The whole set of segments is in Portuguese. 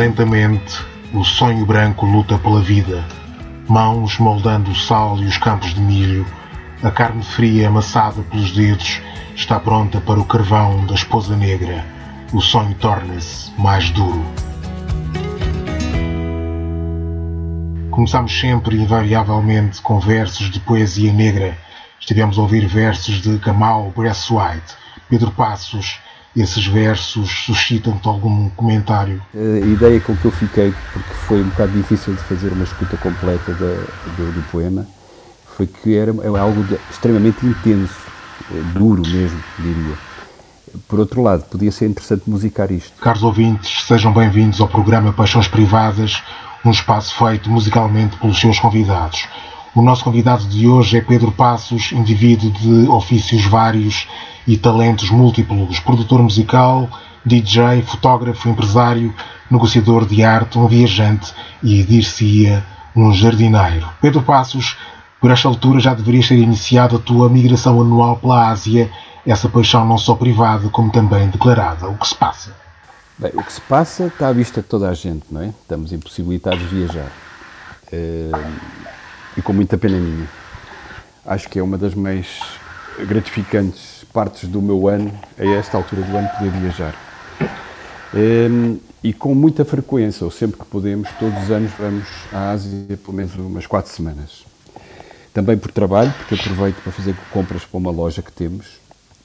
Lentamente, o sonho branco luta pela vida. Mãos moldando o sal e os campos de milho, a carne fria amassada pelos dedos está pronta para o carvão da esposa negra. O sonho torna-se mais duro. Começamos sempre, invariavelmente, com versos de poesia negra. Estivemos a ouvir versos de Kamal Braithwaite, Pedro Passos, esses versos suscitam-te algum comentário? A ideia com que eu fiquei, porque foi um bocado difícil de fazer uma escuta completa do, do, poema, foi que era algo de, extremamente intenso, eh, duro mesmo, diria. Por outro lado, podia ser interessante musicar isto. Caros ouvintes, sejam bem-vindos ao programa Paixões Privadas, um espaço feito musicalmente pelos seus convidados. O nosso convidado de hoje é Pedro Passos, indivíduo de ofícios vários e talentos múltiplos, produtor musical, DJ, fotógrafo, empresário, negociador de arte, um viajante e, dir-se-ia, um jardineiro. Pedro Passos, por esta altura já deverias ter iniciado a tua migração anual pela Ásia, essa paixão não só privada como também declarada. O que se passa? Bem, o que se passa está à vista de toda a gente, não é? Estamos impossibilitados de viajar. Uh, e com muita pena minha. Acho que é uma das mais gratificantes partes do meu ano, a esta altura do ano, poder viajar. Um, e com muita frequência, ou sempre que podemos, todos os anos vamos à Ásia pelo menos umas quatro semanas. Também por trabalho, porque aproveito para fazer compras para uma loja que temos,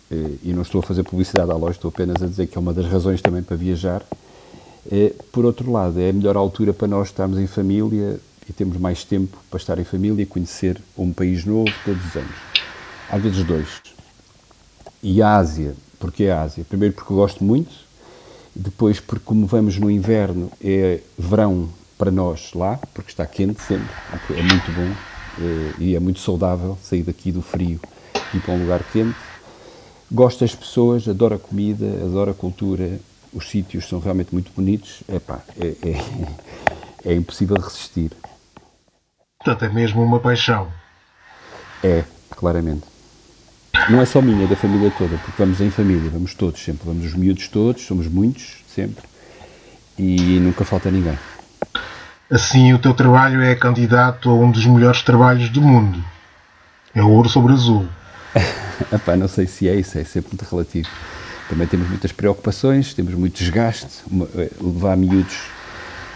eh, e não estou a fazer publicidade à loja, estou apenas a dizer que é uma das razões também para viajar. Eh, por outro lado, é a melhor altura para nós estarmos em família e temos mais tempo para estar em família e conhecer um país novo todos os anos. Às vezes dois. E a Ásia, porque é a Ásia? Primeiro porque gosto muito, depois porque como vamos no inverno, é verão para nós lá, porque está quente sempre, é muito bom eh, e é muito saudável sair daqui do frio e ir para um lugar quente. Gosto das pessoas, adoro a comida, adoro a cultura, os sítios são realmente muito bonitos. Epá, é, é, é impossível resistir. Portanto, é mesmo uma paixão. É, claramente. Não é só minha, é da família toda, porque vamos em família, vamos todos sempre, vamos os miúdos todos, somos muitos, sempre, e nunca falta ninguém. Assim, o teu trabalho é candidato a um dos melhores trabalhos do mundo. É ouro sobre azul. Epá, não sei se é isso, é sempre muito relativo. Também temos muitas preocupações, temos muito desgaste, eh, levar miúdos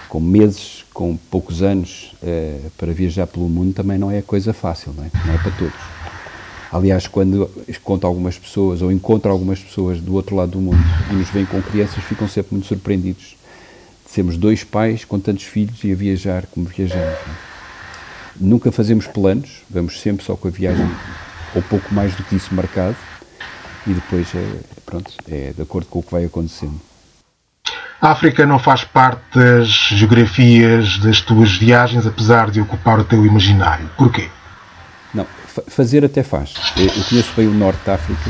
com meses, com poucos anos, eh, para viajar pelo mundo também não é coisa fácil, não é? Não é para todos. Aliás, quando conto algumas pessoas ou encontro algumas pessoas do outro lado do mundo e nos veem com crianças, ficam sempre muito surpreendidos de sermos dois pais com tantos filhos e a viajar como viajamos. É? Nunca fazemos planos, vamos sempre só com a viagem ou pouco mais do que isso marcado e depois é, pronto, é de acordo com o que vai acontecendo. A África não faz parte das geografias das tuas viagens, apesar de ocupar o teu imaginário. Porquê? Fazer até faz. Eu conheço bem o Norte da África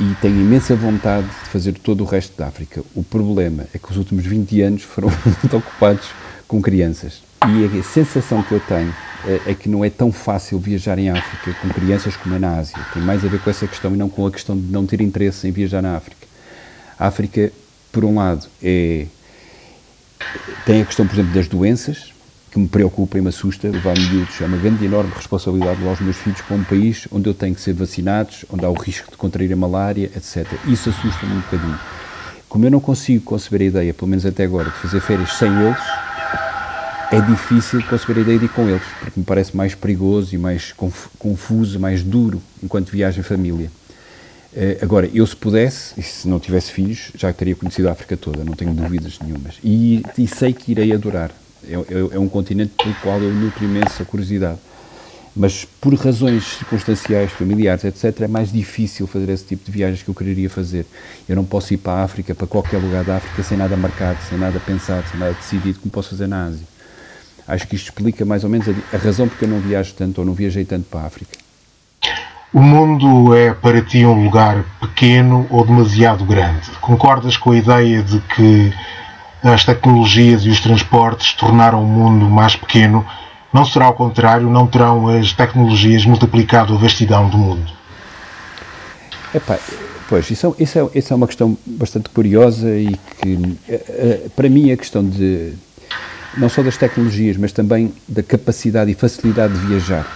e tenho imensa vontade de fazer todo o resto da África. O problema é que os últimos 20 anos foram muito ocupados com crianças. E a sensação que eu tenho é, é que não é tão fácil viajar em África com crianças como é na Ásia. Tem mais a ver com essa questão e não com a questão de não ter interesse em viajar na África. A África, por um lado, é, tem a questão, por exemplo, das doenças, que me preocupa e me assusta, levar miúdos, é uma grande e enorme responsabilidade levar os meus filhos para um país onde eu tenho que ser vacinados, onde há o risco de contrair a malária, etc. Isso assusta-me um bocadinho. Como eu não consigo conceber a ideia, pelo menos até agora, de fazer férias sem eles, é difícil conceber a ideia de ir com eles, porque me parece mais perigoso e mais confuso, mais duro enquanto viagem em família. Uh, agora, eu se pudesse, e se não tivesse filhos, já teria conhecido a África toda, não tenho dúvidas nenhumas. E, e sei que irei adorar. É, é, é um continente pelo qual eu nutro imensa curiosidade. Mas por razões circunstanciais, familiares, etc., é mais difícil fazer esse tipo de viagens que eu quereria fazer. Eu não posso ir para a África, para qualquer lugar da África, sem nada marcado, sem nada pensado, sem nada decidido, como posso fazer na Ásia. Acho que isto explica mais ou menos a, a razão porque eu não viajo tanto ou não viajei tanto para a África. O mundo é para ti um lugar pequeno ou demasiado grande? Concordas com a ideia de que as tecnologias e os transportes tornaram o mundo mais pequeno, não será ao contrário, não terão as tecnologias multiplicado a vastidão do mundo? Epá, Pois, isso, é, isso, é, isso é uma questão bastante curiosa e que, eh, eh, para mim, a questão de, não só das tecnologias, mas também da capacidade e facilidade de viajar,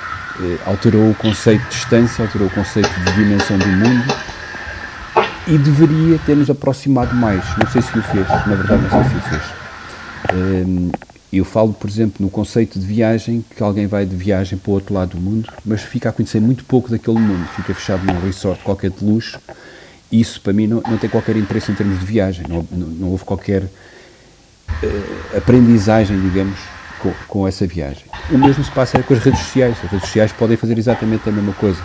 eh, alterou o conceito de distância, alterou o conceito de dimensão do mundo e deveria ter-nos aproximado mais. Não sei se o fez, na verdade, não sei se o fez. Ehm, eu falo, por exemplo, no conceito de viagem, que alguém vai de viagem para o outro lado do mundo, mas fica a conhecer muito pouco daquele mundo, fica fechado num resort qualquer de luxo. Isso, para mim, não, não tem qualquer interesse em termos de viagem, não, não, não houve qualquer uh, aprendizagem, digamos, com, com, essa viagem. O mesmo se passa com as redes sociais. As redes sociais podem fazer exatamente a mesma coisa.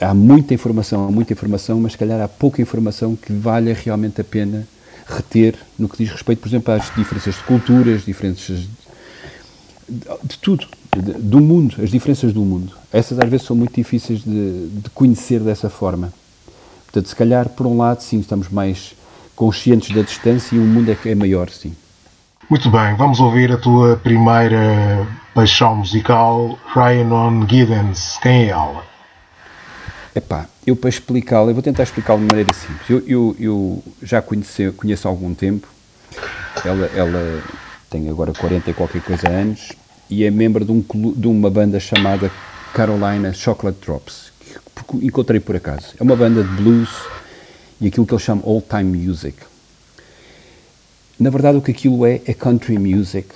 Há muita informação, há muita informação, mas se calhar há pouca informação que valha realmente a pena reter no que diz respeito, por exemplo, às diferenças de culturas, diferenças de, de tudo, de, do mundo, as diferenças do mundo. Essas às vezes são muito difíceis de, de conhecer dessa forma. Portanto, se calhar, por um lado, sim, estamos mais conscientes da distância e o mundo é que é maior, sim. Muito bem, vamos ouvir a tua primeira paixão musical, Ryan Giddens. Quem é ela? Epá, eu para explicá-la, eu vou tentar explicá-la de maneira simples. Eu, eu, eu já conheci, conheço há algum tempo, ela, ela tem agora 40 e qualquer coisa anos e é membro de, um, de uma banda chamada Carolina Chocolate Drops, que encontrei por acaso. É uma banda de blues e aquilo que eles chamam old time music. Na verdade, o que aquilo é, é country music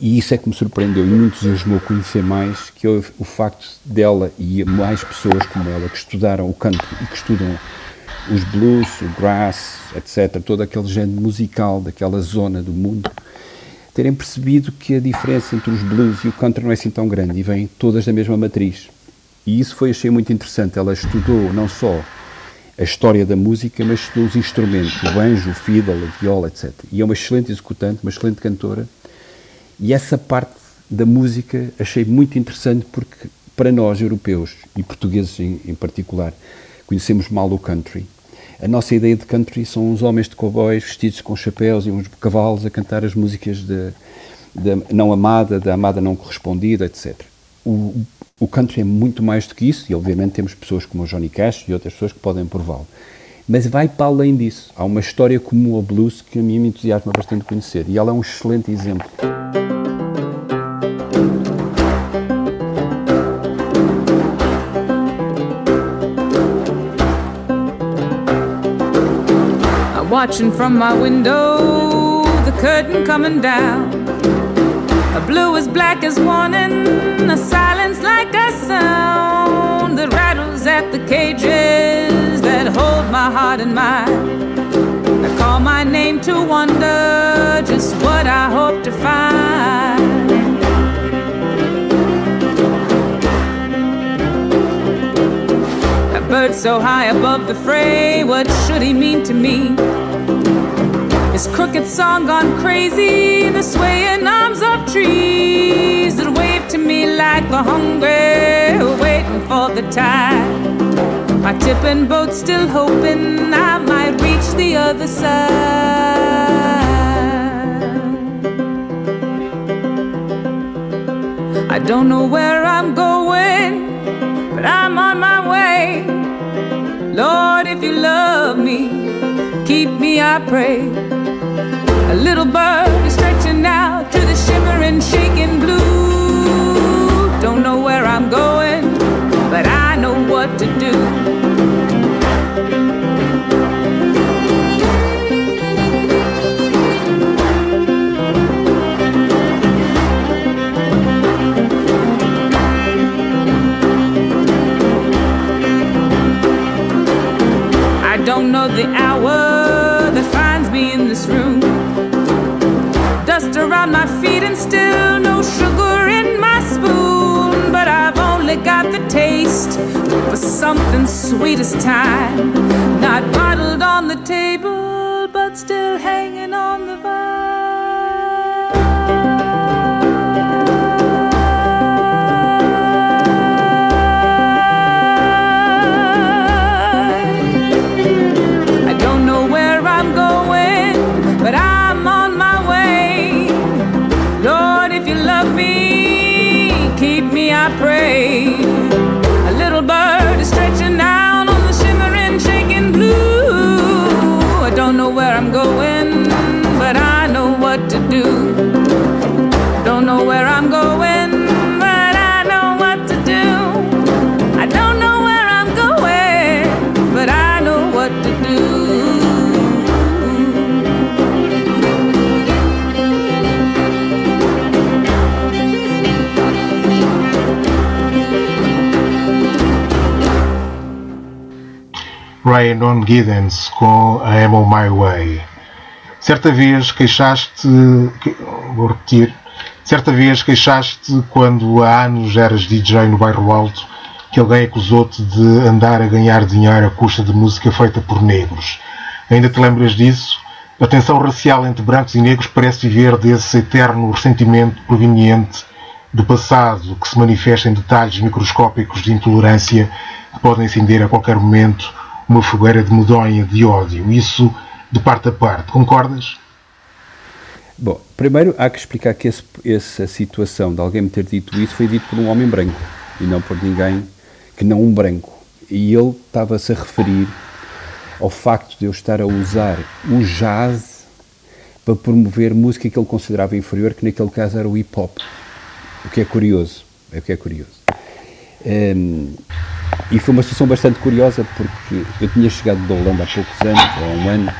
e isso é que me surpreendeu e me entusiasmou conhecer mais, que é o, facto dela e mais pessoas como ela que estudaram o country e que estudam os blues, o grass, etc., todo aquele género musical daquela zona do mundo, terem percebido que a diferença entre os blues e o country não é assim tão grande e vêm todas da mesma matriz. E isso foi, achei muito interessante. Ela estudou não só a história da música, mas estudou os instrumentos, o banjo, o fiddle, a viola, etc. E é uma excelente executante, uma excelente cantora e essa parte da música achei muito interessante porque, para nós, europeus e portugueses em, em particular, conhecemos mal o country. A nossa ideia de country são uns homens de cowboys vestidos com chapéus e uns cavalos a cantar as músicas da não amada, da amada não correspondida, etc. O, o country é muito mais do que isso e, obviamente, temos pessoas como o Johnny Cash e outras pessoas que podem prová-lo. Mas vai para além disso. Há uma história comum ao blues que a mim me entusiasma bastante conhecer e ela é um excelente exemplo. Watching from my window, the curtain coming down. A blue as black as warning, a silence like a sound that rattles at the cages that hold my heart and mind. I call my name to wonder just what I hope to find. Bird so high above the fray, what should he mean to me? His crooked song gone crazy, the swaying arms of trees that wave to me like the hungry waiting for the tide. My tipping boat still hoping I might reach the other side. I don't know where I'm going, if you love me, keep me, I pray. A little bird is stretching out to the shimmering, shaking blue. Don't know where I'm going, but I know what to do. Only got the taste for something sweet as time. Not bottled on the table, but still hanging on the Ryan Giddens com a Am On My Way. Certa vez queixaste, que- vou repetir, certa vez queixaste quando há anos eras DJ no bairro Alto que alguém acusou-te de andar a ganhar dinheiro à custa de música feita por negros. Ainda te lembras disso? A tensão racial entre brancos e negros parece viver desse eterno ressentimento proveniente do passado que se manifesta em detalhes microscópicos de intolerância que podem acender a qualquer momento uma fogueira de medonha de ódio. Isso de parte a parte. Concordas? Bom, primeiro há que explicar que esse- essa situação de alguém me ter dito isso foi dito por um homem branco e não por ninguém que não um branco. E ele estava-se a referir ao facto de eu estar a usar o jazz para promover música que ele considerava inferior, que naquele caso era o hip hop. O que é curioso. É o que é curioso. Hum, e foi uma situação bastante curiosa porque eu tinha chegado da Holanda há poucos anos, ou há um ano,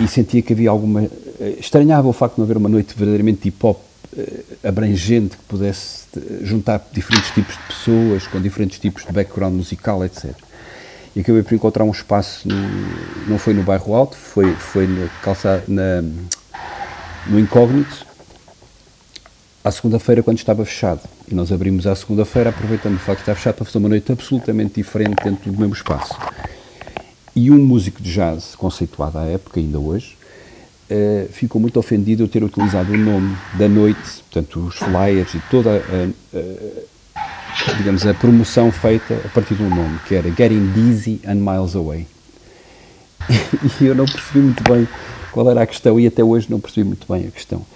e sentia que havia alguma. eh, Estranhava o facto de não haver uma noite verdadeiramente hip hop eh, abrangente que pudesse eh, juntar diferentes tipos de pessoas com diferentes tipos de background musical, etc. E acabei por encontrar um espaço, no, não foi no bairro Alto, foi, foi no, calça, na, no Incógnito, à segunda-feira quando estava fechado. E nós abrimos à segunda-feira, aproveitando o facto de estar fechado, para fazer uma noite absolutamente diferente dentro do mesmo espaço. E um músico de jazz, conceituado à época, ainda hoje, eh, ficou muito ofendido eu ter utilizado o nome da noite, portanto, os flyers e toda a, a- digamos, a promoção feita a partir um nome, que era Getting Dizzy and Miles Away. e eu não percebi muito bem qual era a questão e até hoje não percebi muito bem a questão.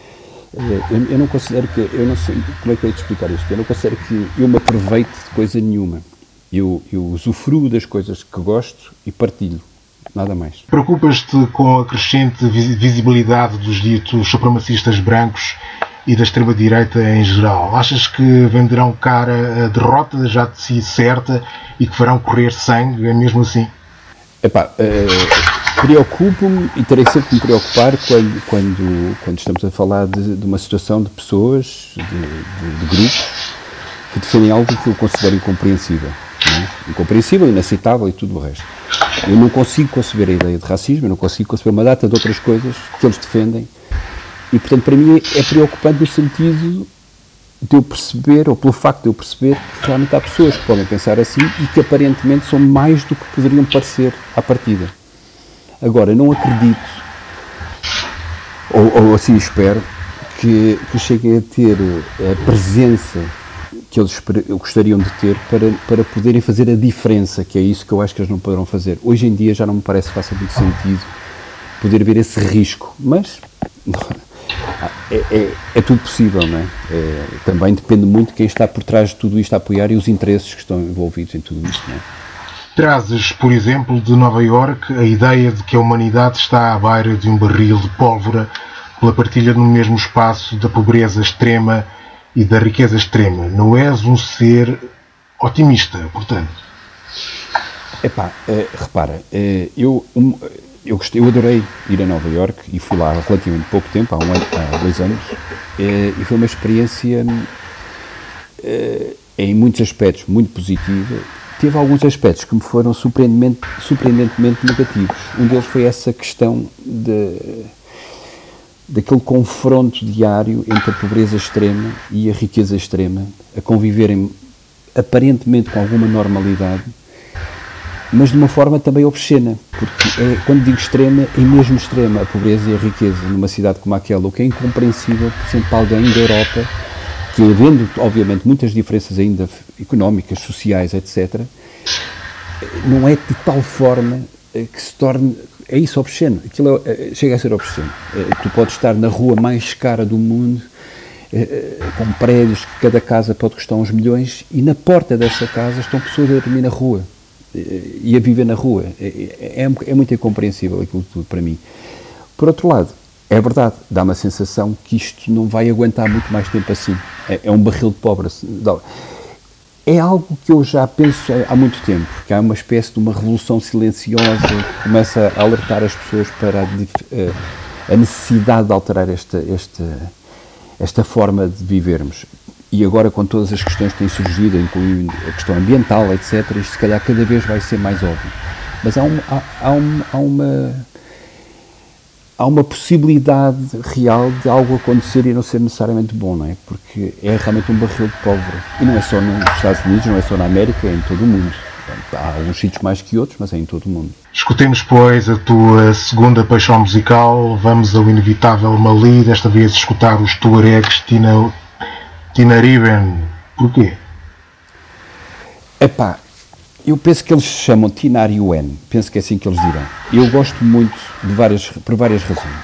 Eh, Eu, eu não considero que, eu não sei como é que eu ia te explicar isto, eu não considero que eu me aproveite de coisa nenhuma. Eu, eu usufruo das coisas que gosto e partilho, nada mais. Preocupas-te com a crescente visi- visibilidade dos ditos supremacistas brancos e da extrema-direita em geral? Achas que venderão cara a derrota já de si certa e que farão correr sangue, é mesmo assim? Epá, eh, preocupo-me e terei sempre que me preocupar quando, quando, quando estamos a falar de, de uma situação de pessoas, de, de- de grupos, que defendem algo que eu considero incompreensível. é? Incompreensível, inaceitável e tudo o resto. Eu não consigo conceber a ideia de racismo, eu não consigo conceber uma data de outras coisas que eles defendem. E, portanto, para mim é preocupante no sentido de eu perceber, ou pelo facto de eu perceber, que realmente há pessoas que podem pensar assim e que aparentemente são mais do que poderiam parecer à partida. Agora, não acredito, ou, ou assim espero, que, que cheguem a ter a presença que eles gostariam de ter para, para poderem fazer a diferença, que é isso que eu acho que eles não poderão fazer. Hoje em dia já não me parece que faça muito sentido poder haver esse risco, mas é, é- é tudo possível, não é? É, Também depende muito de quem está por trás de tudo isto a apoiar e os interesses que estão envolvidos em tudo isto, não é? Trazes, por exemplo, de Nova Iorque a ideia de que a humanidade está à beira de um barril de pólvora pela partilha no mesmo espaço da pobreza extrema e da riqueza extrema. Não és um ser otimista, portanto. Epá, eh, repara, eh, eu, eu, gostei, eu adorei ir a Nova York e fui lá há relativamente pouco tempo, há, um há dois anos, eh, e foi uma experiência eh, em muitos aspectos muito positiva. Teve alguns aspectos que me foram surpreendentemente, surpreendentemente negativos. Um deles foi essa questão de, daquele confronto diário entre a pobreza extrema e a riqueza extrema, a conviverem aparentemente com alguma normalidade, mas de uma forma também obscena, porque é, quando digo extrema, é mesmo extrema a pobreza e a riqueza numa cidade como aquela, o que é incompreensível, por exemplo, para alguém da Europa, que havendo, obviamente, muitas diferenças ainda económicas, sociais, etc., não é de tal forma eh, que se torne. É isso, obsceno. Aquilo é, eh, chega a ser obsceno. Tu podes estar na rua mais cara do mundo, com prédios que cada casa pode custar uns milhões, e na porta dessa casa estão pessoas a dormir na rua. E a viver na rua. É, é, é muito incompreensível aquilo tudo para mim. Por outro lado, é verdade, dá uma sensação que isto não vai aguentar muito mais tempo assim. É, é um barril de pobre. É algo que eu já penso há muito tempo, que há uma espécie de uma revolução silenciosa que começa a alertar as pessoas para a, eh, a necessidade de alterar esta, esta, esta forma de vivermos. E agora, com todas as questões que têm surgido, incluindo a questão ambiental, etc., isto se calhar cada vez vai ser mais óbvio. Mas há, um, há, há, um, há uma há uma possibilidade real de algo acontecer e não ser necessariamente bom, não é? Porque é realmente um barril de pólvora. E não é só nos Estados Unidos, não é só na América, é em todo o mundo. Há alguns sítios mais que outros, mas é em todo o mundo. Escutemos, pois, a tua segunda paixão musical. Vamos ao inevitável Mali, desta vez escutar os tuaregs Tina, Tinariben. Porquê? Epá, eu penso que eles se chamam Tinar penso que é assim que eles dirão. Eu gosto muito de várias, por várias razões.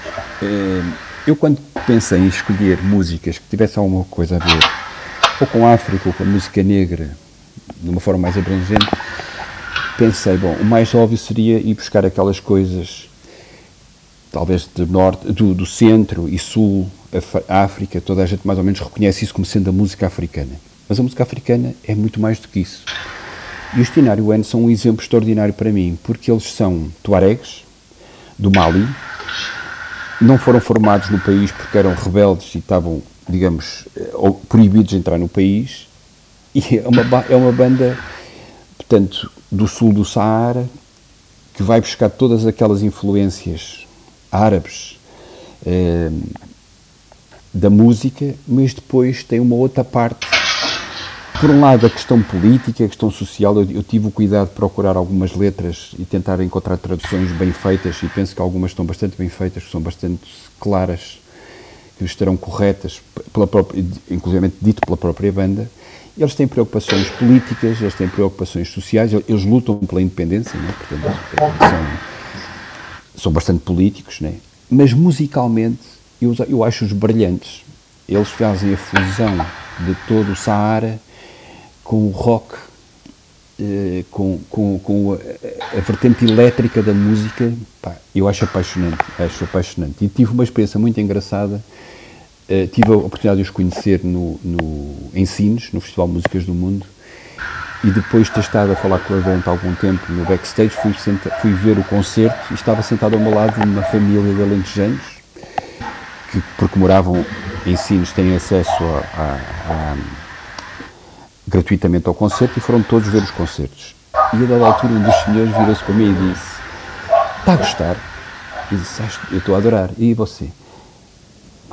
Eh, eu, quando pensei em escolher músicas que tivessem alguma coisa a ver ou com a África ou com a música negra, de uma forma mais abrangente, pensei, bom, o mais óbvio seria ir buscar aquelas coisas, talvez do norte, do, do centro e sul, a África, toda a gente mais ou menos reconhece isso como sendo a música africana. Mas a música africana é muito mais do que isso. E os Tinário são um exemplo extraordinário para mim, porque eles são tuaregs do Mali, não foram formados no país porque eram rebeldes e estavam, digamos, eh, proibidos de entrar no país, e é uma, é uma banda, portanto, do sul do Saara, que vai buscar todas aquelas influências árabes eh, da música, mas depois tem uma outra parte por um lado, a questão política, a questão social, eu, eu, tive o cuidado de procurar algumas letras e tentar encontrar traduções bem feitas, e penso que algumas estão bastante bem feitas, que são bastante claras, que estarão corretas, pela própria, inclusive dito pela própria banda. Eles têm preocupações políticas, eles têm preocupações sociais, eles lutam pela independência, né? portanto, são, são bastante políticos, né? mas musicalmente eu, eu acho-os brilhantes. Eles fazem a fusão de todo o Saara com o rock, eh, com, com, com a, a, vertente elétrica da música, pá, eu acho apaixonante, acho apaixonante. E tive uma experiência muito engraçada, eh, tive a oportunidade de os conhecer no, no, em Sines, no Festival de Músicas do Mundo, e depois de ter estado a falar com eles durante algum tempo no backstage, fui, senta, fui ver o concerto e estava sentado ao meu lado uma família de alentejanos, que, porque moravam em Sines, têm acesso a, a, a gratuitamente ao concerto e foram todos ver os concertos. E a dada altura um dos senhores virou-se para mim e disse: Está a gostar? E disse: Eu estou a adorar. E você?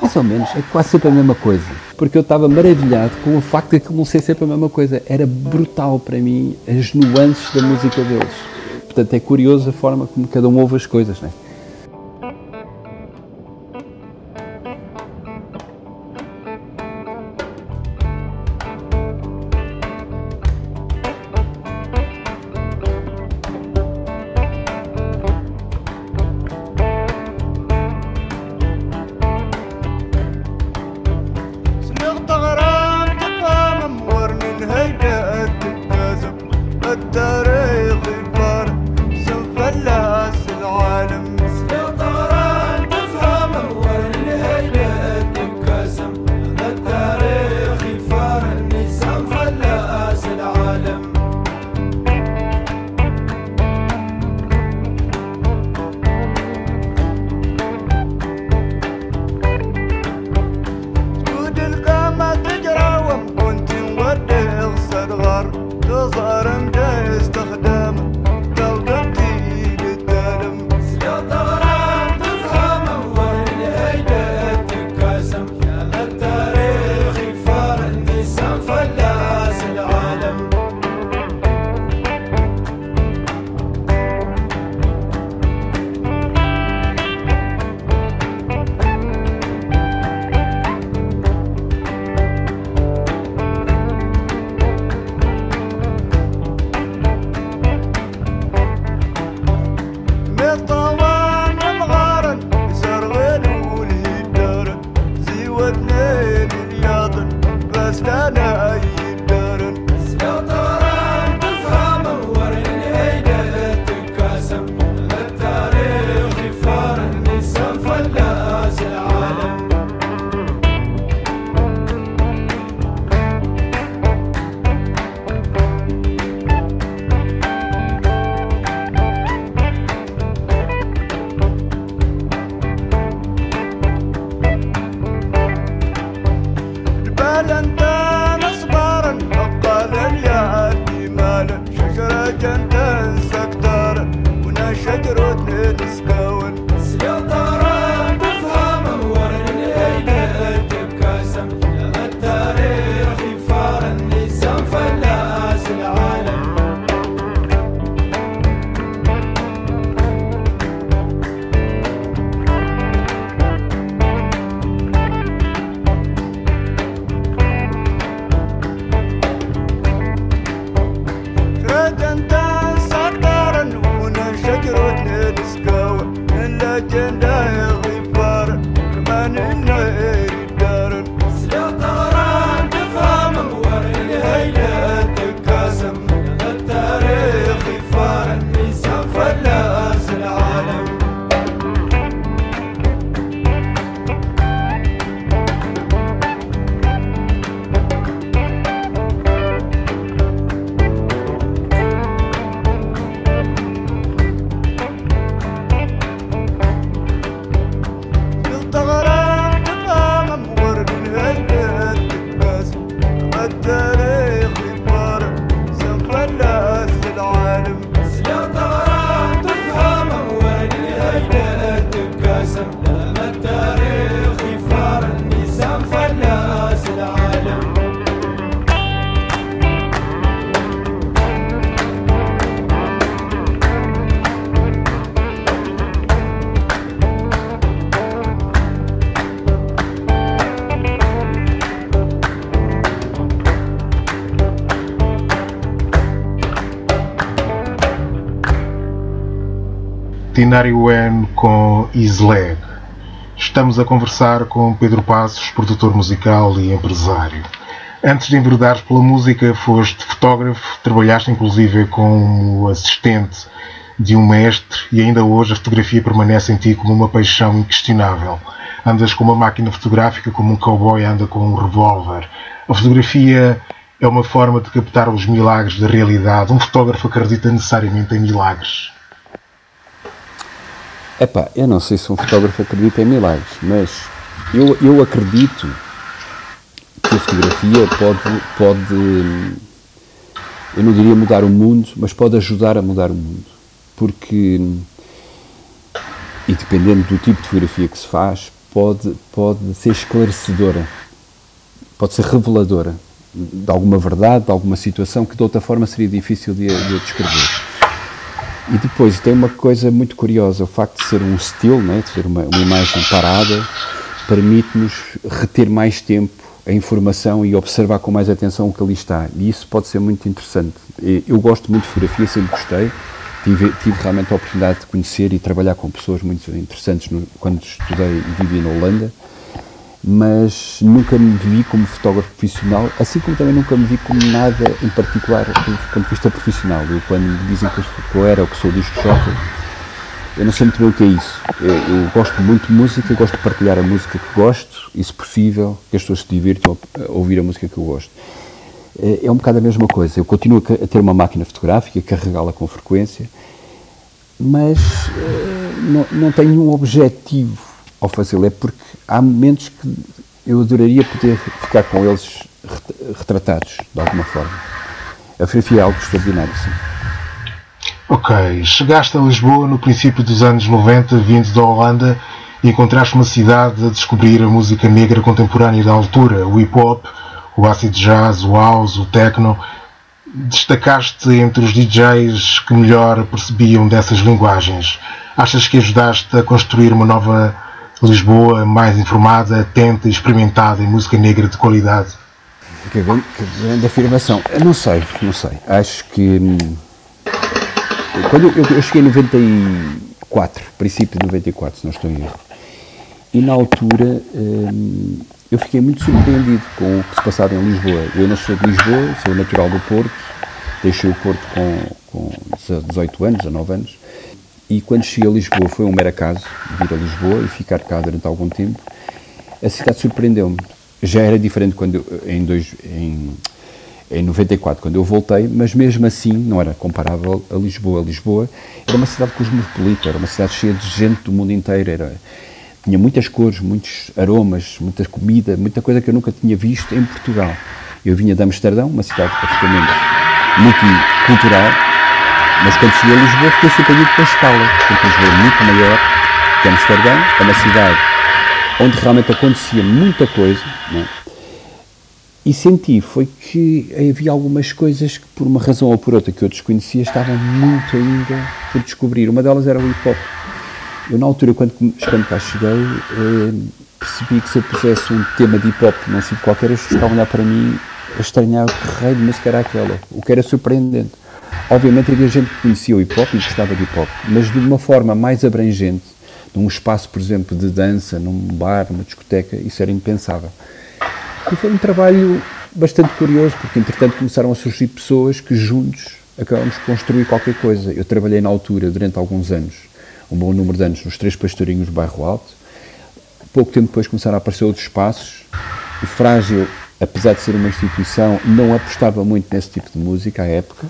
Mais ou menos, é quase sempre a mesma coisa. Porque eu estava maravilhado com o facto de que não ser sempre a mesma coisa. Era brutal para mim as nuances da música deles. Portanto, é curioso a forma como cada um ouve as coisas, não é? adelantar. Tinariwen com Isleg. Estamos a conversar com Pedro Passos, produtor musical e empresário. Antes de enverdares pela música, foste fotógrafo, trabalhaste inclusive como assistente de um mestre e ainda hoje a fotografia permanece em ti como uma paixão inquestionável. Andas com uma máquina fotográfica como um cowboy anda com um revólver. A fotografia é uma forma de captar os milagres da realidade. Um fotógrafo acredita necessariamente em milagres. Epá, eu não sei se um fotógrafo acredita em milagres, mas eu, eu acredito que a fotografia pode, pode, eu não diria mudar o mundo, mas pode ajudar a mudar o mundo. Porque, e dependendo do tipo de fotografia que se faz, pode, pode ser esclarecedora, pode ser reveladora de alguma verdade, de alguma situação que de outra forma seria difícil de, de descrever. E depois tem uma coisa muito curiosa, o facto de ser um estilo, né, de ser uma, uma imagem parada, permite-nos reter mais tempo a informação e observar com mais atenção o que ali está. E isso pode ser muito interessante. Eu gosto muito de fotografia, sempre gostei. Tive, tive realmente a oportunidade de conhecer e trabalhar com pessoas muito interessantes no, quando estudei e vivi na Holanda mas nunca me vi como fotógrafo profissional, assim como também nunca me vi como nada em particular do ponto de vista profissional. Eu, quando me dizem que eu era ou que sou disco jockey, eu não sei muito bem o que é isso. Eu, eu, gosto muito de música, gosto de partilhar a música que gosto e, se possível, que as pessoas se divirtam a ouvir a música que eu gosto. É, é um bocado a mesma coisa. Eu continuo a ter uma máquina fotográfica, carregá-la com frequência, mas eh, não, não tenho nenhum objetivo ao fazê-lo. É porque há momentos que eu adoraria poder ficar com eles retratados, de alguma forma. A fotografia é algo extraordinário, sim. Ok, chegaste a Lisboa no princípio dos anos 90, vindo da Holanda, e encontraste uma cidade a descobrir a música negra contemporânea da altura, o hip hop, o acid jazz, o house, o techno. Destacaste entre os DJs que melhor percebiam dessas linguagens. Achas que ajudaste a construir uma nova Lisboa mais informada, atenta e experimentada em música negra de qualidade? Que grande, que grande afirmação. Eu não sei, não sei. Acho que. Hum, quando eu, eu, cheguei em 94, princípio de 94, se não estou em erro, e na altura hum, eu fiquei muito surpreendido com o que se passava em Lisboa. Eu não sou de Lisboa, sou natural do Porto, deixei o Porto com, com 18 anos, 19 anos, e quando cheguei a Lisboa, foi um mero acaso vir a Lisboa e ficar cá durante algum tempo. A cidade surpreendeu-me. Já era diferente quando eu, em, dois, em, em 94, quando eu voltei, mas mesmo assim não era comparável a Lisboa. Lisboa era uma cidade cosmopolita, era uma cidade cheia de gente do mundo inteiro. Era, tinha muitas cores, muitos aromas, muita comida, muita coisa que eu nunca tinha visto em Portugal. Eu vinha de Amsterdão, uma cidade praticamente multicultural, mas quando cheguei a Lisboa fiquei surpreendido com a escala, porque Lisboa é muito maior que Amsterdão, é uma cidade onde realmente acontecia muita coisa, é? e senti foi que havia algumas coisas que, por uma razão ou por outra que eu desconhecia, estavam muito ainda por descobrir. Uma delas era o hip hop. Eu, na altura, quando, quando cá cheguei, eh, percebi que se eu pusesse um tema de hip hop num sítio qualquer, eles estavam a olhar para mim a estranhar que raio de música era aquela, o que era surpreendente. Obviamente havia gente que conhecia o hip hop e gostava de hip hop, mas de uma forma mais abrangente, num espaço, por exemplo, de dança, num bar, numa discoteca, isso era impensável. E foi um trabalho bastante curioso, porque entretanto começaram a surgir pessoas que juntos acabamos de construir qualquer coisa. Eu trabalhei na altura durante alguns anos, um bom número de anos, nos Três Pastorinhos do Bairro Alto. Pouco tempo depois começaram a aparecer outros espaços. O Frágil, apesar de ser uma instituição, não apostava muito nesse tipo de música à época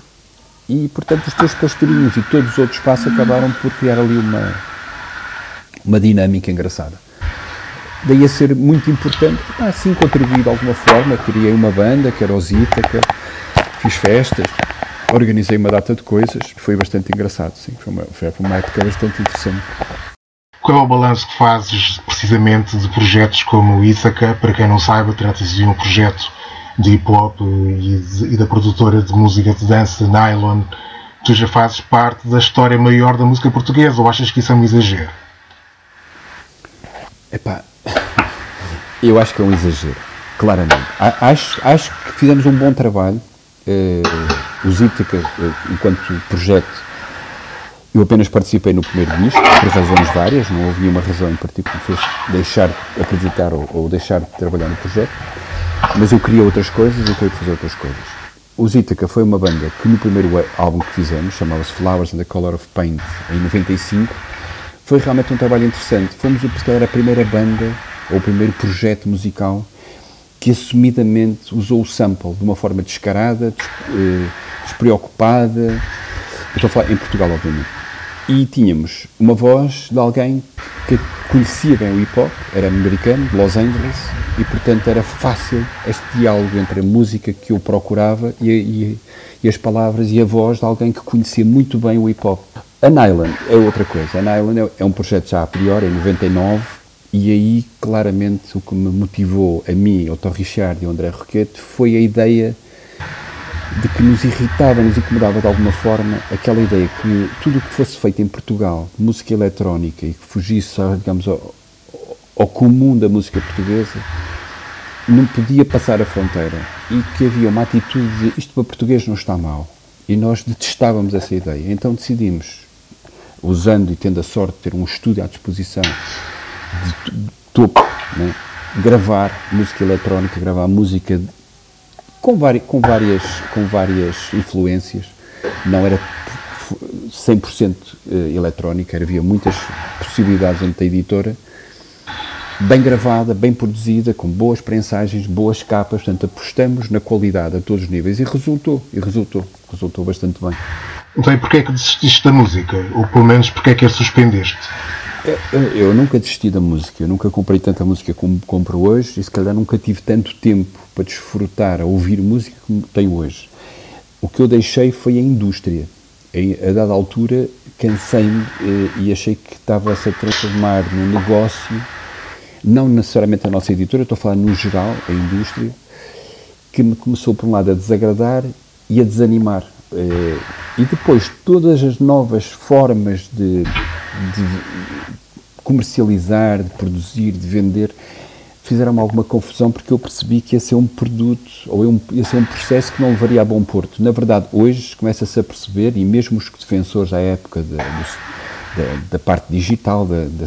e, portanto, os teus pastorinhos e todos os outros espaços acabaram por criar ali uma, uma dinâmica engraçada. Daí a ser muito importante, assim contribuí de alguma forma, criei uma banda, que era o Zítaca, fiz festas, organizei uma data de coisas, foi bastante engraçado, sim, foi uma, foi uma época bastante interessante. Qual é o balanço que fazes precisamente de projetos como o Ithaca? Para quem não saiba, trata-se de um projeto de hip hop e, e, da produtora de música de dança Nylon, tu já fazes parte da história maior da música portuguesa ou achas que isso é um exagero? Epá, eu acho que é um exagero, claramente. Acho, acho que fizemos um bom trabalho. Uh, o Zíptica, uh, enquanto projeto, Eu apenas participei no primeiro disco, por razões várias, não houve nenhuma razão em particular que me fez deixar de acreditar ou, ou, deixar de trabalhar no projeto, mas eu queria outras coisas, eu queria fazer outras coisas. O Zítaca foi uma banda que no primeiro álbum que fizemos, chamava-se Flowers and the Color of Paint, em 95, foi realmente um trabalho interessante. Fomos, se a primeira banda, ou o primeiro projeto musical que assumidamente usou o sample de uma forma descarada, eh, despreocupada. estou a falar em Portugal, obviamente. E tínhamos uma voz de alguém que conhecia bem o hip hop, era americano, de Los Angeles, e portanto era fácil este diálogo entre a música que eu procurava e, e, e as palavras e a voz de alguém que conhecia muito bem o hip hop. A Nylon é outra coisa. A Nylon é, é um projeto já a priori, em 99, e aí claramente o que me motivou a mim, ao Tom Richard e ao André Roquete foi a ideia de que nos irritava, nos incomodava de alguma forma aquela ideia que tudo o que fosse feito em Portugal, música eletrónica, e que fugisse, digamos, ao, ao comum da música portuguesa, não podia passar a fronteira e que havia uma atitude de isto para português não está mal. E nós detestávamos essa ideia. Então decidimos, usando e tendo a sorte de ter um estúdio à disposição de, topo, né, gravar música eletrónica, gravar música com, com, várias, com várias influências. Não era 100% eh, eletrónica, havia muitas possibilidades dentro da editora. Bem gravada, bem produzida, com boas prensagens, boas capas, portanto apostamos na qualidade a todos os níveis e resultou, e resultou, resultou bastante bem. Então e porquê é que desististe da música? Ou pelo menos porquê é que a suspendeste? Eu, eu, nunca desisti da música, eu nunca comprei tanta música como compro hoje e se calhar nunca tive tanto tempo para desfrutar, a ouvir música como tenho hoje. O que eu deixei foi a indústria. A, dada altura cansei-me eh, e achei que estava-se a transformar num negócio, não necessariamente a nossa editora, estou a falar no geral, a indústria, que me começou por um lado a desagradar e a desanimar. Eh, e depois todas as novas formas de, de comercializar, de produzir, de vender, fizeram-me alguma confusão porque eu percebi que ia ser um produto ou ia ser um processo que não levaria a bom porto. Na verdade, hoje começa-se a perceber, e mesmo os defensores à época da, da, da parte digital, da, da,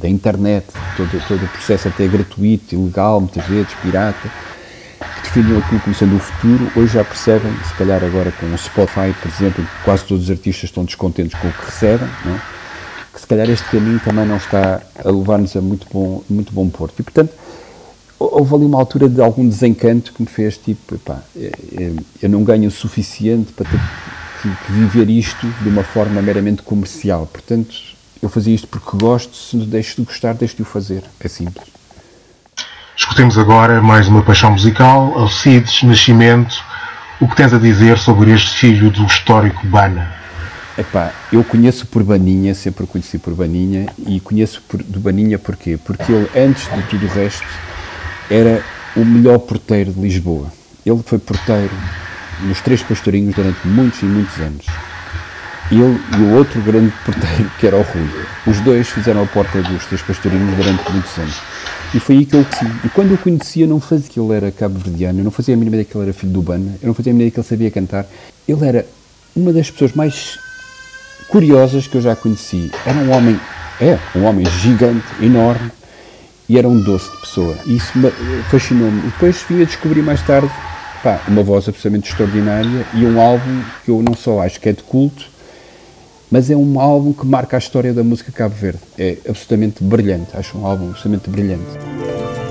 da internet, todo, todo o processo até gratuito, ilegal, muitas vezes, pirata, que definiam aquilo como sendo o futuro, hoje já percebem, se calhar agora com o Spotify, por exemplo, quase todos os artistas estão descontentes com o que recebem, não é? que se calhar este caminho também não está a levar-nos a muito bom, muito bom porto. E, portanto, houve ali uma altura de algum desencanto que me fez tipo, é, é, eu não ganho o suficiente para ter que viver isto de uma forma meramente comercial. Portanto, eu fazia isto porque gosto, se deixo de gostar, deixo de o fazer. É simples. Escutemos agora mais uma paixão musical, Alcides Nascimento. O que tens a dizer sobre este filho do histórico Bana? Epá, eu conheço por Baninha, sempre o conheci por Baninha, e conheço por, do Baninha porquê? Porque ele, antes de tudo o resto, era o melhor porteiro de Lisboa. Ele foi porteiro nos Três Pastorinhos durante muitos e muitos anos. Ele e o outro grande porteiro, que era o Rui. Os dois fizeram a porta dos Três Pastorinhos durante muitos anos. E foi aí que eu conheci. E quando eu conhecia, não fazia que ele era cabo-verdiano, eu não fazia a mínima ideia que ele era filho do Bana, eu não fazia a mínima ideia que ele sabia cantar. Ele era uma das pessoas mais curiosas que eu já conheci. Era um homem, é, um homem gigante, enorme, e era um doce de pessoa. E isso fascinou-me. Depois vim a descobrir mais tarde pá, uma voz absolutamente extraordinária e um álbum que eu não só acho que é de culto, mas é um álbum que marca a história da música Cabo Verde. É absolutamente brilhante, acho um álbum absolutamente brilhante.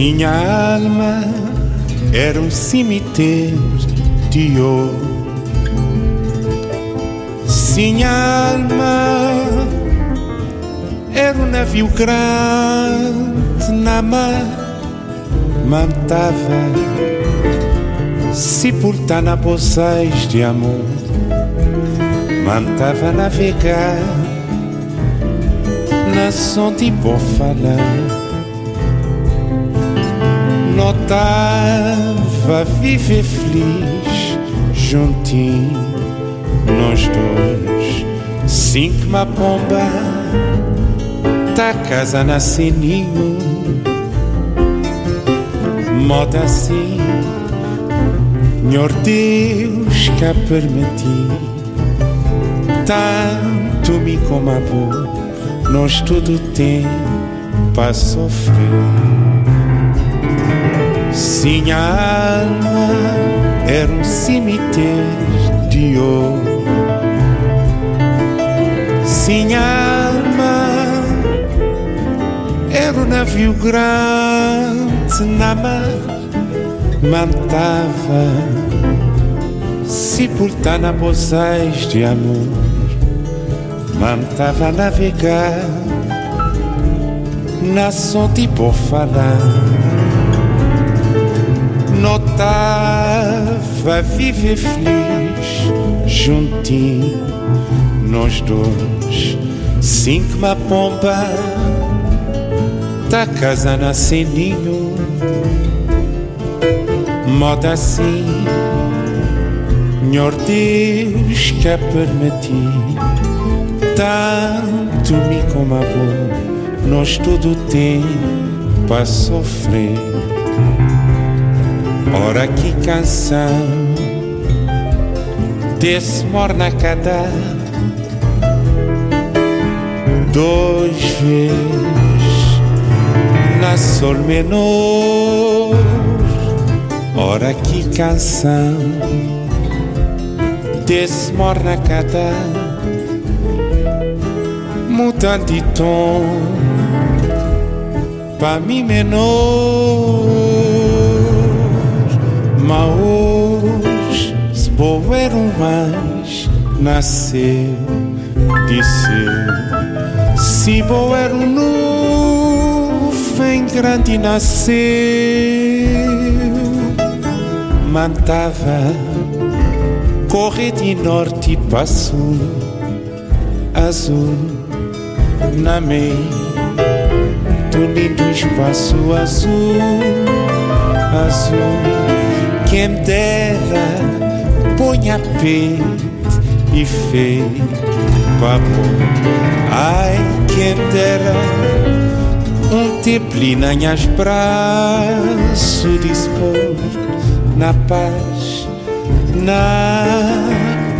Minha alma era um cemitério. Minha alma era um navio grande na mar, mantava se portar na bolsais de amor, mantava navegar na som de falar Notava viver feliz juntinho, nós dois. Cinco uma pomba, tá casa na sininho. Moda assim, Senhor Deus que permiti tanto me como a nós tudo tem para sofrer. Sim, a alma era um cemitério de ouro. Sim, a alma era um navio grande na mar, mantava sepultar na bolsais de amor, mantava navegar na sonte por falar notava viver feliz. Juntinho nós dois. Cinco uma pomba da casa na sininho moda assim Senhor Deus que permitir tanto me como a nós tudo tem para sofrer Ora que canção desse morna cada dois vezes na sol menor. Ora que canção desse morna cada mudando de tom para mim menor. Maus, se um mais, nasceu, desceu. Se um nuvem grande nasceu, mantava correr de norte para sul, azul na meia do lindo espaço azul, azul quem dera ponha peito e fé papo. Ai, quem dera um teplina nas braços dispor na paz, na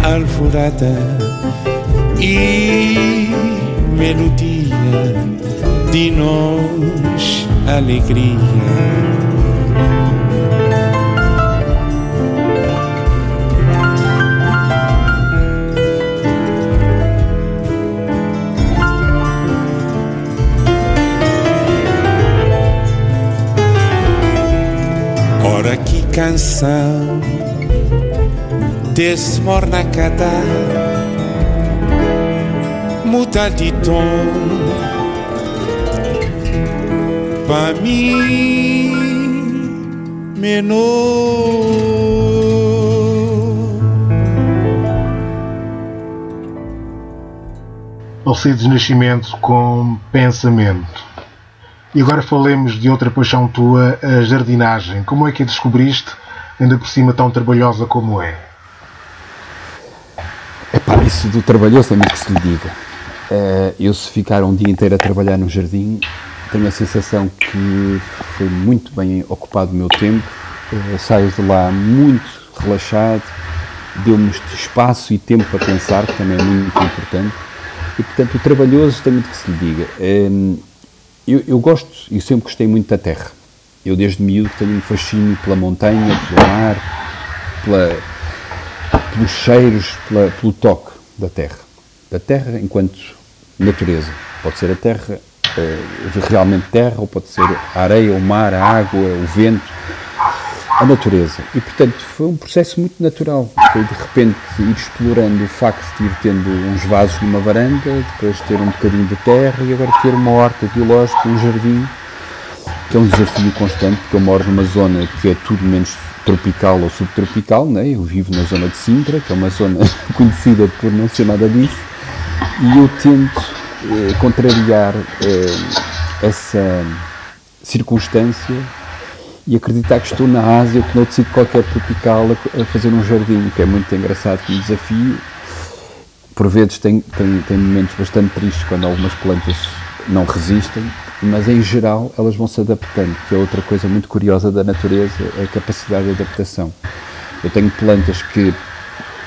alvorada e melodia de nós alegria. Canção desse morna cada muda de tom. Para mim menor. Alcides Nascimento com Pensamento e agora falemos de outra paixão tua, a jardinagem. Como é que a descobriste, ainda por cima tão trabalhosa como é? Epá, isso do trabalhoso é muito que se lhe diga. Uh, eu se ficar um dia inteiro a trabalhar no jardim, tenho a sensação que foi muito bem ocupado o meu tempo, uh, saio de lá muito relaxado, deu-me espaço e tempo para pensar, que também é muito importante, e portanto o trabalhoso tem muito que se lhe diga. Eu, eu gosto e sempre gostei muito da terra. Eu, desde miúdo, tenho um fascínio pela montanha, pelo mar, pela, pelos cheiros, pela, pelo toque da terra. Da terra enquanto natureza. Pode ser a terra, uh, realmente terra, ou pode ser a areia, o mar, a água, o vento a natureza. E, portanto, foi um processo muito natural. Foi, de repente, ir explorando o facto de ir tendo uns vasos numa varanda, depois ter um bocadinho de terra e agora ter uma horta biológica, um jardim, que é um desafio constante, porque eu moro numa zona que é tudo menos tropical ou subtropical, né? eu vivo na zona de Sintra, que é uma zona conhecida por não ser nada disso, e eu tento eh, contrariar eh, essa circunstância e acreditar que estou na Ásia, que noutro sítio qualquer tropical, a, a, fazer um jardim, que é muito engraçado como desafio. Por vezes tem, tem, tem momentos bastante tristes quando algumas plantas não resistem, mas em geral elas vão se adaptando, que é outra coisa muito curiosa da natureza, é a capacidade de adaptação. Eu tenho plantas que,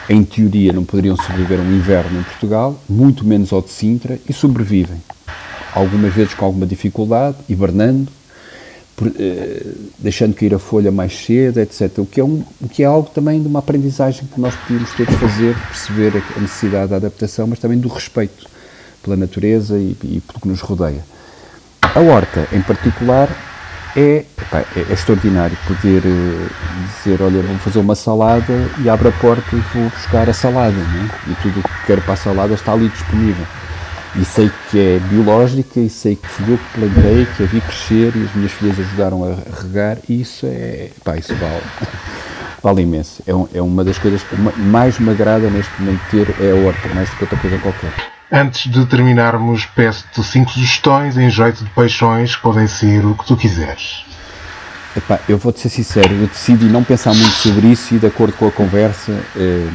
em teoria, não poderiam sobreviver um inverno em Portugal, muito menos ao de Sintra, e sobrevivem. Algumas vezes com alguma dificuldade, hibernando, deixando cair a folha mais cedo, etc. O que, é um, o que é algo também de uma aprendizagem que nós podíamos todos fazer, perceber a necessidade da adaptação, mas também do respeito pela natureza e, e pelo que nos rodeia. A horta, em particular, é, epá, é, é, extraordinário poder uh, dizer, olha, vou fazer uma salada e abro a porta e vou buscar a salada, né? e tudo o que quero para a salada está ali disponível. E sei que é biológica e sei que fui eu que plantei, que a vi crescer e as minhas filhas ajudaram a regar e isso é, pá, isso vale, vale imenso. É, um, é uma das coisas que mais me agrada neste momento ter é a horta, mais do que outra coisa qualquer. Antes de terminarmos, peço-te cinco sugestões em jeito de paixões que podem ser o que tu quiseres. Epá, eu vou-te ser sincero, eu decidi não pensar muito sobre isso e, de acordo com a conversa, eh,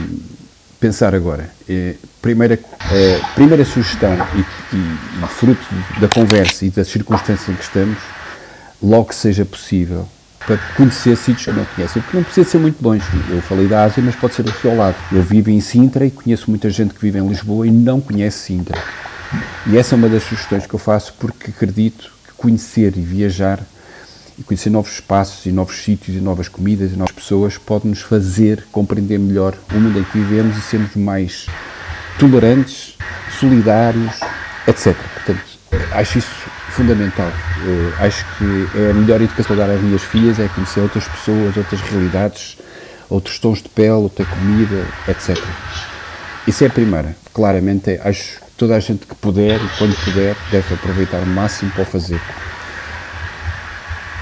pensar agora. Eh, primeira, eh, primeira sugestão, e, e, e, fruto da conversa e das circunstâncias em que estamos, logo que seja possível, para conhecer sítios que não conhecem, porque não precisa ser muito longe. Eu falei da Ásia, mas pode ser aqui ao lado. Eu vivo em Sintra e conheço muita gente que vive em Lisboa e não conhece Sintra. E essa é uma das sugestões que eu faço porque acredito que conhecer e viajar e conhecer novos espaços e novos sítios e novas comidas e novas pessoas pode nos fazer compreender melhor o mundo em que vivemos e sermos mais tolerantes, solidários, etc. Portanto, acho isso fundamental. Uh, acho que é a melhor educação dar às minhas filhas é conhecer outras pessoas, outras realidades, outros tons de pele, outra comida, etc. Isso é a primeira. Claramente, acho que toda a gente que puder e quando puder deve aproveitar o máximo para o fazer.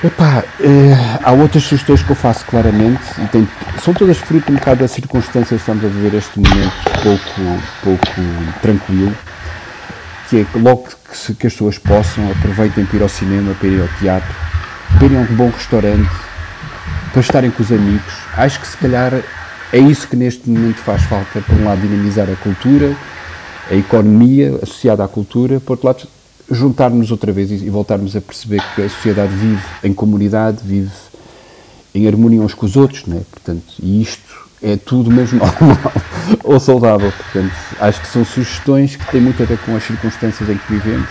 Epá, uh, há outras sugestões que eu faço claramente e tem, são todas fruto um bocado das circunstâncias que estamos a viver este momento pouco, pouco tranquilo que é logo que, se, que as pessoas possam, aproveitem para ir ao cinema, para ir ao teatro, para ir a um bom restaurante, para estarem com os amigos. Acho que se calhar é isso que neste momento faz falta. Por um lado, dinamizar a cultura, a economia associada à cultura, por outro lado, juntar-nos outra vez e voltarmos a perceber que a sociedade vive em comunidade, vive em harmonia uns com os outros, né? Portanto, e isto é tudo mesmo normal ou saudável. Portanto, acho que são sugestões que têm muito a ver com as circunstâncias em que vivemos.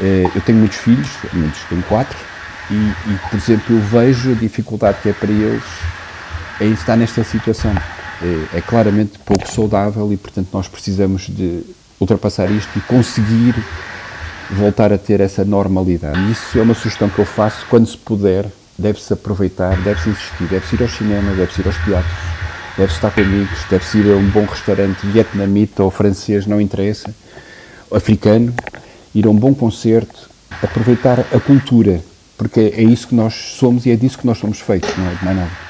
Eh, eu tenho muitos filhos, muitos, tenho quatro, e, e, por exemplo, eu vejo a dificuldade que é para eles em estar nesta situação. É, é claramente pouco saudável e, portanto, nós precisamos de ultrapassar isto e conseguir voltar a ter essa normalidade. E isso é uma sugestão que eu faço quando se puder, deve-se aproveitar, deve-se insistir, deve-se ir ao cinema, deve-se ir aos teatros, deve estar com amigos, deve-se ir a um bom restaurante vietnamita ou francês, não interessa, africano, ir a um bom concerto, aproveitar a cultura, porque é isso que nós somos e é disso que nós somos feitos, não é de mais nada.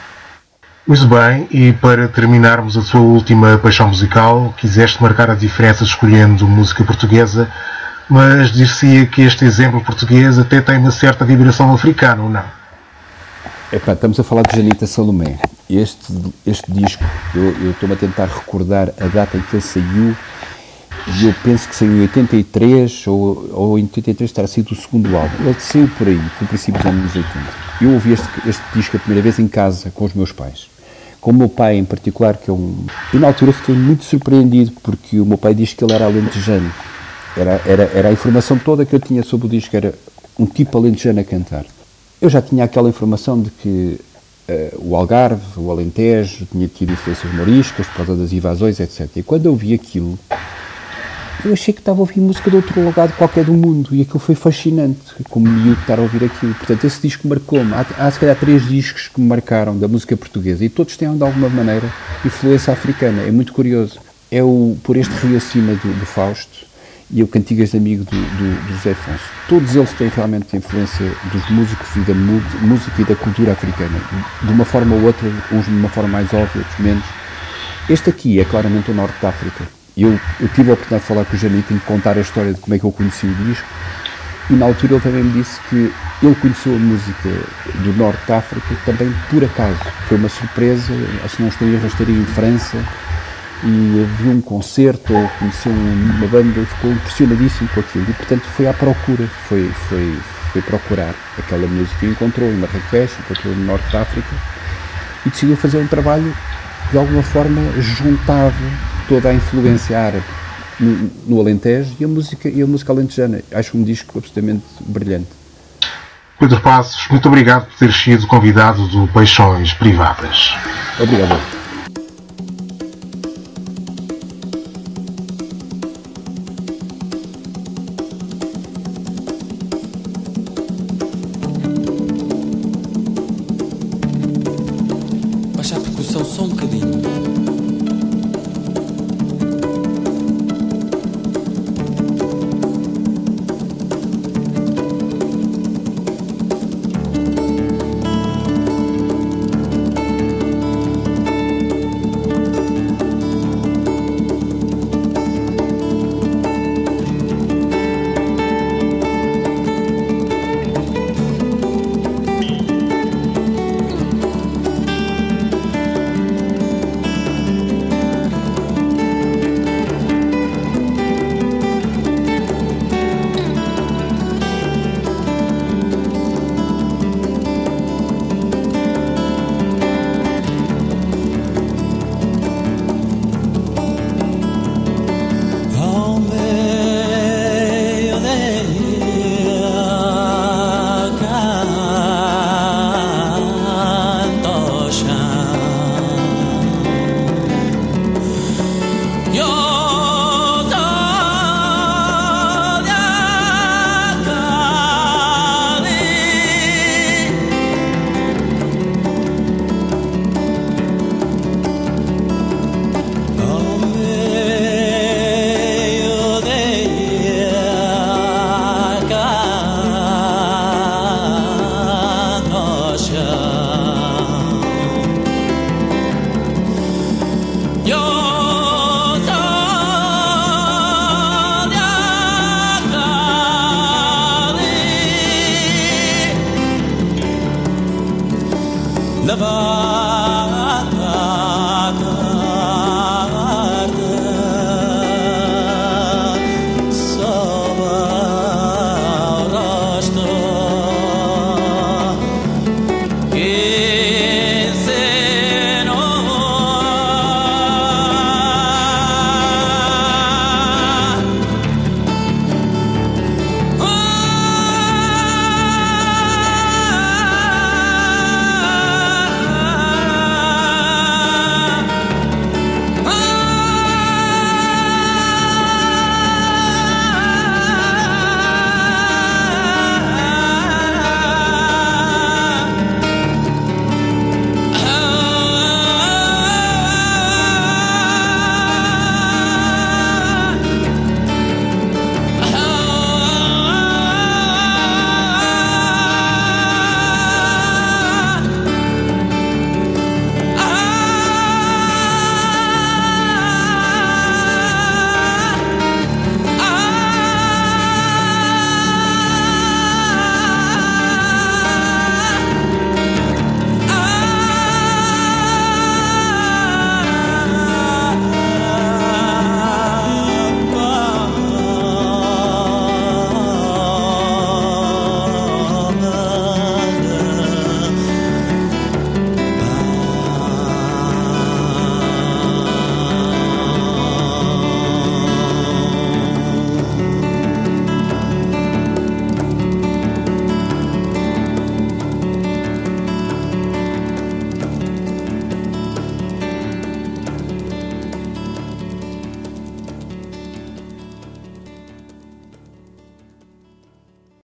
Muito bem, e para terminarmos a sua última paixão musical, quiseste marcar a diferença escolhendo música portuguesa, mas dir-se-ia que este exemplo português até tem uma certa vibração africana, ou não? Epá, estamos a falar de Janita Salomé. Este, este disco, eu estou-me a tentar recordar a data em que ele saiu, e eu penso que saiu em 83 ou, ou em 83 terá sido o segundo álbum. Ele saiu por aí, no princípio dos anos 80. Eu ouvi este, este disco a primeira vez em casa com os meus pais. Com o meu pai em particular, que é um. E na altura fiquei muito surpreendido porque o meu pai diz que ele era alentejano. Era, era, era a informação toda que eu tinha sobre o disco, era um tipo alentejano a cantar. Eu já tinha aquela informação de que uh, o Algarve, o Alentejo, tinha tido influências moriscas por causa das invasões, etc. E quando eu vi aquilo, eu achei que estava a ouvir música de outro lugar qualquer do mundo e aquilo foi fascinante, como miúdo estar a ouvir aquilo. Portanto, esse disco marcou-me. Há, há se calhar três discos que me marcaram da música portuguesa e todos têm de alguma maneira influência africana. É muito curioso. É o Por Este Rio Acima do, do Fausto, e o Cantigas de Amigo do, do, do José Afonso. Todos eles têm realmente influência dos músicos e da música e da cultura africana, de uma forma ou outra, uns de uma forma mais óbvia, outros menos. Este aqui é claramente o Norte da África. Eu, eu tive a oportunidade de falar com o Janito e contar a história de como é que eu conheci o disco E na altura ele também me disse que ele conheceu a música do Norte de África também por acaso. Foi uma surpresa, que não estou rastaria em França, e viu um concerto ou conheceu uma banda e ficou impressionadíssimo com aquilo. E portanto foi à procura, foi, foi, foi procurar aquela música e encontrou em Marrakech, encontrou no Norte de África e decidiu fazer um trabalho de alguma forma juntava toda a influência árabe no, no Alentejo e a música e a música alentejana. Acho um disco absolutamente brilhante. Pedro Passos, muito obrigado por ter sido convidado do Paixões Privadas. Obrigado.